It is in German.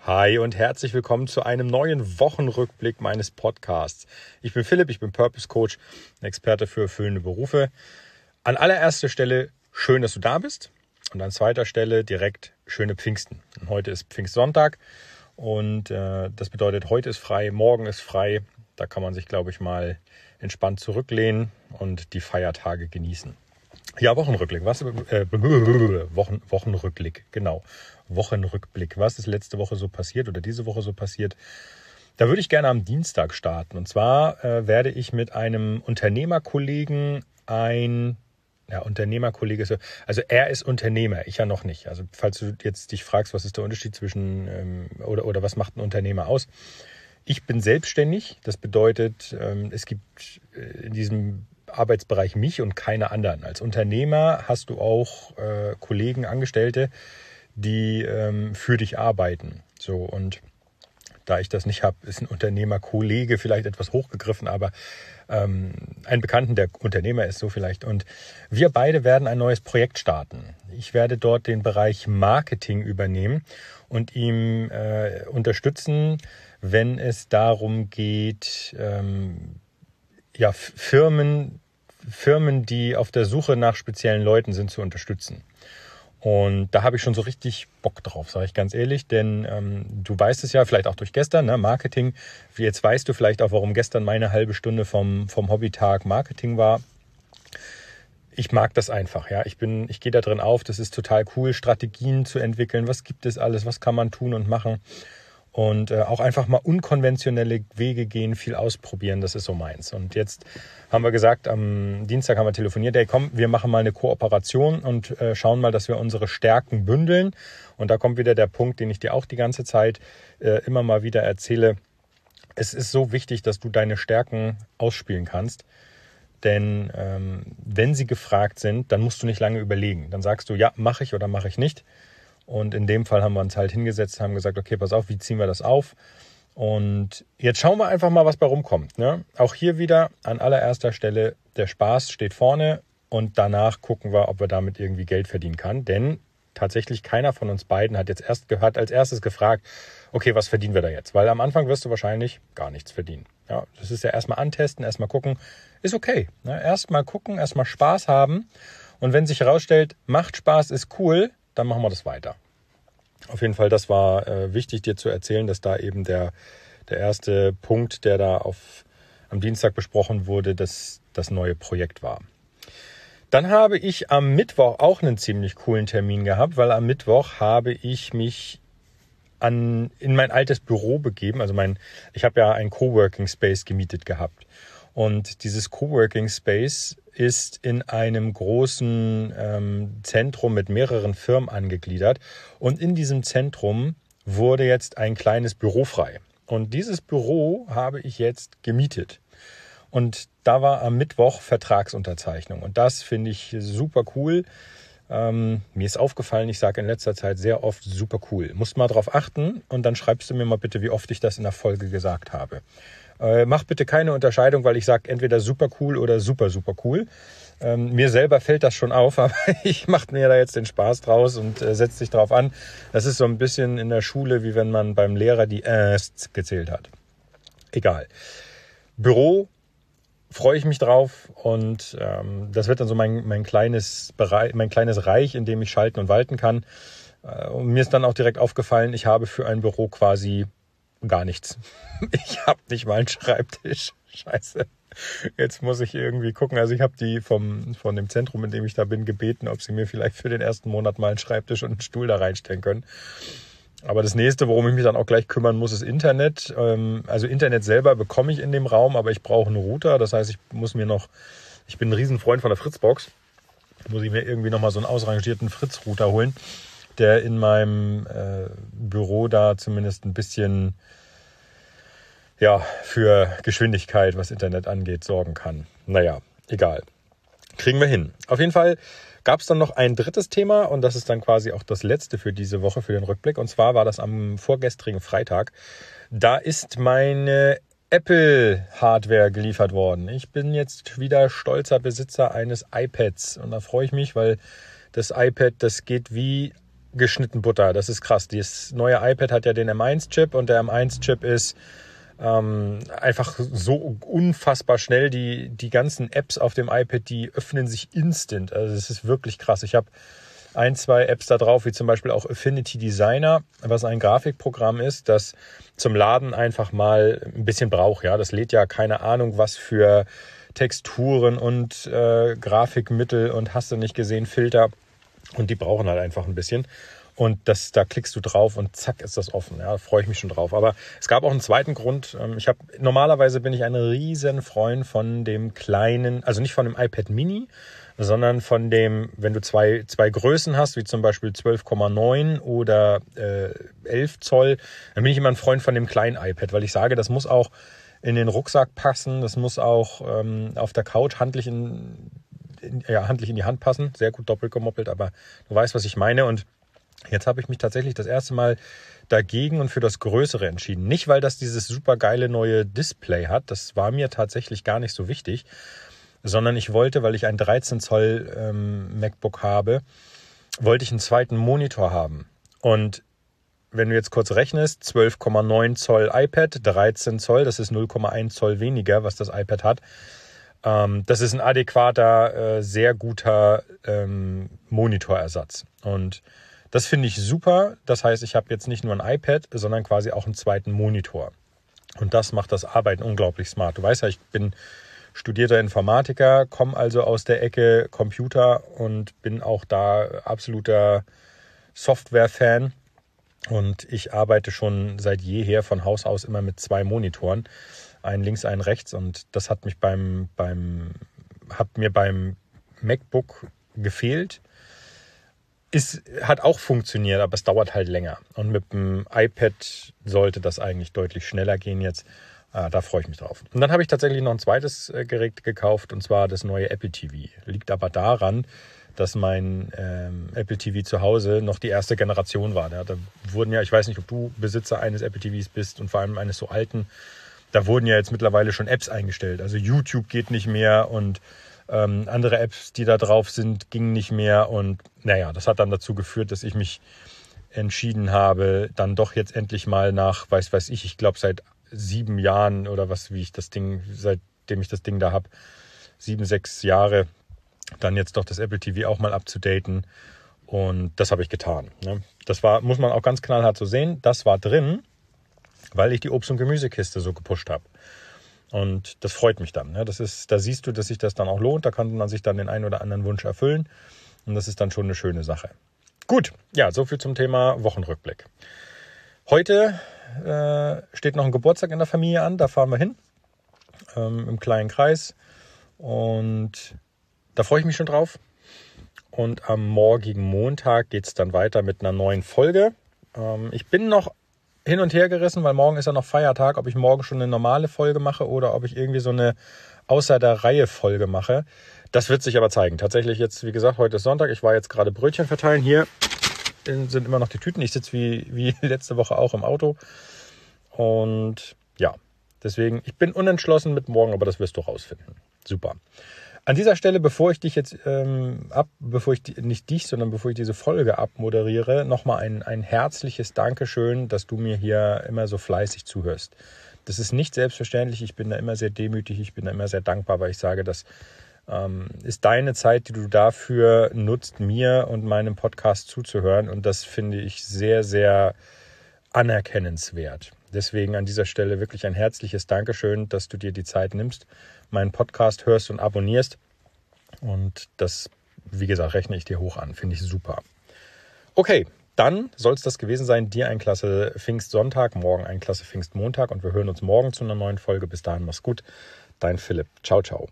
Hi und herzlich willkommen zu einem neuen Wochenrückblick meines Podcasts. Ich bin Philipp, ich bin Purpose Coach, Experte für erfüllende Berufe. An allererster Stelle schön, dass du da bist und an zweiter Stelle direkt schöne Pfingsten. Und heute ist Pfingstsonntag und äh, das bedeutet, heute ist frei, morgen ist frei. Da kann man sich, glaube ich, mal entspannt zurücklehnen und die Feiertage genießen. Ja, Wochenrückblick. Was, äh, Wochen, Wochenrückblick, genau. Wochenrückblick. Was ist letzte Woche so passiert oder diese Woche so passiert? Da würde ich gerne am Dienstag starten. Und zwar äh, werde ich mit einem Unternehmerkollegen ein ja, Unternehmerkollege ist, also er ist Unternehmer, ich ja noch nicht. Also falls du jetzt dich fragst, was ist der Unterschied zwischen ähm, oder, oder was macht ein Unternehmer aus? Ich bin selbstständig. Das bedeutet, ähm, es gibt äh, in diesem Arbeitsbereich mich und keine anderen. Als Unternehmer hast du auch äh, Kollegen, Angestellte, die ähm, für dich arbeiten. So und da ich das nicht habe, ist ein Unternehmerkollege vielleicht etwas hochgegriffen, aber ähm, ein Bekannten, der Unternehmer ist so vielleicht. Und wir beide werden ein neues Projekt starten. Ich werde dort den Bereich Marketing übernehmen und ihm äh, unterstützen, wenn es darum geht, ähm, ja, Firmen Firmen, die auf der Suche nach speziellen Leuten sind, zu unterstützen. Und da habe ich schon so richtig Bock drauf, sage ich ganz ehrlich, denn ähm, du weißt es ja, vielleicht auch durch gestern, ne, Marketing. Jetzt weißt du vielleicht auch, warum gestern meine halbe Stunde vom, vom Hobbytag Marketing war. Ich mag das einfach, ja. Ich bin, ich gehe da drin auf. Das ist total cool, Strategien zu entwickeln. Was gibt es alles? Was kann man tun und machen? Und äh, auch einfach mal unkonventionelle Wege gehen, viel ausprobieren, das ist so meins. Und jetzt haben wir gesagt, am Dienstag haben wir telefoniert, hey komm, wir machen mal eine Kooperation und äh, schauen mal, dass wir unsere Stärken bündeln. Und da kommt wieder der Punkt, den ich dir auch die ganze Zeit äh, immer mal wieder erzähle. Es ist so wichtig, dass du deine Stärken ausspielen kannst. Denn ähm, wenn sie gefragt sind, dann musst du nicht lange überlegen. Dann sagst du, ja, mache ich oder mache ich nicht. Und in dem Fall haben wir uns halt hingesetzt, haben gesagt, okay, pass auf, wie ziehen wir das auf? Und jetzt schauen wir einfach mal, was bei rumkommt. Ne? Auch hier wieder an allererster Stelle, der Spaß steht vorne und danach gucken wir, ob wir damit irgendwie Geld verdienen kann. Denn tatsächlich keiner von uns beiden hat jetzt erst gehört, als erstes gefragt, okay, was verdienen wir da jetzt? Weil am Anfang wirst du wahrscheinlich gar nichts verdienen. Ja, das ist ja erstmal antesten, erstmal gucken, ist okay. Ne? Erstmal gucken, erstmal Spaß haben. Und wenn sich herausstellt, macht Spaß, ist cool, dann machen wir das weiter. Auf jeden Fall, das war äh, wichtig dir zu erzählen, dass da eben der, der erste Punkt, der da auf, am Dienstag besprochen wurde, dass das neue Projekt war. Dann habe ich am Mittwoch auch einen ziemlich coolen Termin gehabt, weil am Mittwoch habe ich mich an, in mein altes Büro begeben. Also mein, ich habe ja ein Coworking Space gemietet gehabt. Und dieses Coworking Space ist in einem großen ähm, Zentrum mit mehreren Firmen angegliedert. Und in diesem Zentrum wurde jetzt ein kleines Büro frei. Und dieses Büro habe ich jetzt gemietet. Und da war am Mittwoch Vertragsunterzeichnung. Und das finde ich super cool. Ähm, mir ist aufgefallen, ich sage in letzter Zeit sehr oft super cool. Musst mal drauf achten und dann schreibst du mir mal bitte, wie oft ich das in der Folge gesagt habe. Äh, mach bitte keine Unterscheidung, weil ich sage entweder super cool oder super, super cool. Ähm, mir selber fällt das schon auf, aber ich mache mir da jetzt den Spaß draus und äh, setze dich drauf an. Das ist so ein bisschen in der Schule, wie wenn man beim Lehrer die Äst gezählt hat. Egal. Büro freue ich mich drauf und ähm, das wird dann so mein, mein, kleines Bereich, mein kleines Reich, in dem ich schalten und walten kann. Äh, und mir ist dann auch direkt aufgefallen, ich habe für ein Büro quasi gar nichts. Ich habe nicht mal einen Schreibtisch. Scheiße. Jetzt muss ich irgendwie gucken. Also ich habe die vom, von dem Zentrum, in dem ich da bin, gebeten, ob sie mir vielleicht für den ersten Monat mal einen Schreibtisch und einen Stuhl da reinstellen können. Aber das nächste, worum ich mich dann auch gleich kümmern muss, ist Internet. Ähm, also Internet selber bekomme ich in dem Raum, aber ich brauche einen Router. Das heißt, ich muss mir noch, ich bin ein Riesenfreund von der Fritzbox. Muss ich mir irgendwie nochmal so einen ausrangierten Fritz-Router holen, der in meinem äh, Büro da zumindest ein bisschen ja, für Geschwindigkeit, was Internet angeht, sorgen kann. Naja, egal. Kriegen wir hin. Auf jeden Fall gab es dann noch ein drittes Thema und das ist dann quasi auch das letzte für diese Woche, für den Rückblick. Und zwar war das am vorgestrigen Freitag. Da ist meine Apple-Hardware geliefert worden. Ich bin jetzt wieder stolzer Besitzer eines iPads und da freue ich mich, weil das iPad, das geht wie geschnitten Butter. Das ist krass. Das neue iPad hat ja den M1-Chip und der M1-Chip ist ähm, einfach so unfassbar schnell. Die, die ganzen Apps auf dem iPad, die öffnen sich instant. Also es ist wirklich krass. Ich habe ein, zwei Apps da drauf, wie zum Beispiel auch Affinity Designer, was ein Grafikprogramm ist, das zum Laden einfach mal ein bisschen braucht. Ja, das lädt ja keine Ahnung, was für Texturen und äh, Grafikmittel und hast du nicht gesehen, Filter. Und die brauchen halt einfach ein bisschen. Und das, da klickst du drauf und zack ist das offen. Ja, da freue ich mich schon drauf. Aber es gab auch einen zweiten Grund. Ähm, ich habe normalerweise bin ich ein riesen Freund von dem kleinen, also nicht von dem iPad Mini, sondern von dem, wenn du zwei, zwei Größen hast, wie zum Beispiel 12,9 oder äh, 11 Zoll, dann bin ich immer ein Freund von dem kleinen iPad, weil ich sage, das muss auch in den Rucksack passen, das muss auch ähm, auf der Couch handlich in, in, ja, handlich in die Hand passen. Sehr gut doppelt gemoppelt, aber du weißt, was ich meine. Und jetzt habe ich mich tatsächlich das erste Mal dagegen und für das Größere entschieden. Nicht, weil das dieses super geile neue Display hat, das war mir tatsächlich gar nicht so wichtig, sondern ich wollte, weil ich ein 13 Zoll ähm, MacBook habe, wollte ich einen zweiten Monitor haben. Und wenn du jetzt kurz rechnest, 12,9 Zoll iPad, 13 Zoll, das ist 0,1 Zoll weniger, was das iPad hat. Ähm, das ist ein adäquater, äh, sehr guter ähm, Monitorersatz. Und das finde ich super. Das heißt, ich habe jetzt nicht nur ein iPad, sondern quasi auch einen zweiten Monitor. Und das macht das Arbeiten unglaublich smart. Du weißt ja, ich bin studierter Informatiker, komme also aus der Ecke Computer und bin auch da absoluter Software-Fan. Und ich arbeite schon seit jeher von Haus aus immer mit zwei Monitoren, einen links, einen rechts. Und das hat mich beim, beim, hat mir beim MacBook gefehlt. Ist, hat auch funktioniert, aber es dauert halt länger. Und mit dem iPad sollte das eigentlich deutlich schneller gehen jetzt. Ah, da freue ich mich drauf. Und dann habe ich tatsächlich noch ein zweites äh, Gerät gekauft und zwar das neue Apple TV. Liegt aber daran, dass mein ähm, Apple TV zu Hause noch die erste Generation war. Da, da wurden ja, ich weiß nicht, ob du Besitzer eines Apple TVs bist und vor allem eines so alten, da wurden ja jetzt mittlerweile schon Apps eingestellt. Also YouTube geht nicht mehr und ähm, andere Apps, die da drauf sind, gingen nicht mehr. Und naja, das hat dann dazu geführt, dass ich mich entschieden habe, dann doch jetzt endlich mal nach, weiß weiß ich, ich glaube seit sieben Jahren oder was, wie ich das Ding, seitdem ich das Ding da habe, sieben, sechs Jahre, dann jetzt doch das Apple TV auch mal abzudaten. Und das habe ich getan. Ne? Das war, muss man auch ganz knallhart so sehen, das war drin, weil ich die Obst- und Gemüsekiste so gepusht habe. Und das freut mich dann. Ne? Das ist, da siehst du, dass sich das dann auch lohnt. Da kann man sich dann den einen oder anderen Wunsch erfüllen. Und das ist dann schon eine schöne Sache. Gut, ja, so viel zum Thema Wochenrückblick. Heute äh, steht noch ein Geburtstag in der Familie an, da fahren wir hin, ähm, im kleinen Kreis. Und da freue ich mich schon drauf. Und am morgigen Montag geht es dann weiter mit einer neuen Folge. Ähm, ich bin noch hin und her gerissen, weil morgen ist ja noch Feiertag, ob ich morgen schon eine normale Folge mache oder ob ich irgendwie so eine außer der Reihe Folge mache. Das wird sich aber zeigen. Tatsächlich jetzt, wie gesagt, heute ist Sonntag. Ich war jetzt gerade Brötchen verteilen hier sind immer noch die Tüten. Ich sitze wie, wie letzte Woche auch im Auto. Und ja, deswegen, ich bin unentschlossen mit morgen, aber das wirst du rausfinden. Super. An dieser Stelle, bevor ich dich jetzt ähm, ab, bevor ich nicht dich, sondern bevor ich diese Folge abmoderiere, nochmal ein, ein herzliches Dankeschön, dass du mir hier immer so fleißig zuhörst. Das ist nicht selbstverständlich. Ich bin da immer sehr demütig, ich bin da immer sehr dankbar, weil ich sage, dass ähm, ist deine Zeit, die du dafür nutzt, mir und meinem Podcast zuzuhören. Und das finde ich sehr, sehr anerkennenswert. Deswegen an dieser Stelle wirklich ein herzliches Dankeschön, dass du dir die Zeit nimmst, meinen Podcast hörst und abonnierst. Und das, wie gesagt, rechne ich dir hoch an. Finde ich super. Okay, dann soll es das gewesen sein. Dir ein klasse Pfingstsonntag, morgen ein klasse Pfingstmontag und wir hören uns morgen zu einer neuen Folge. Bis dahin, mach's gut. Dein Philipp. Ciao, ciao.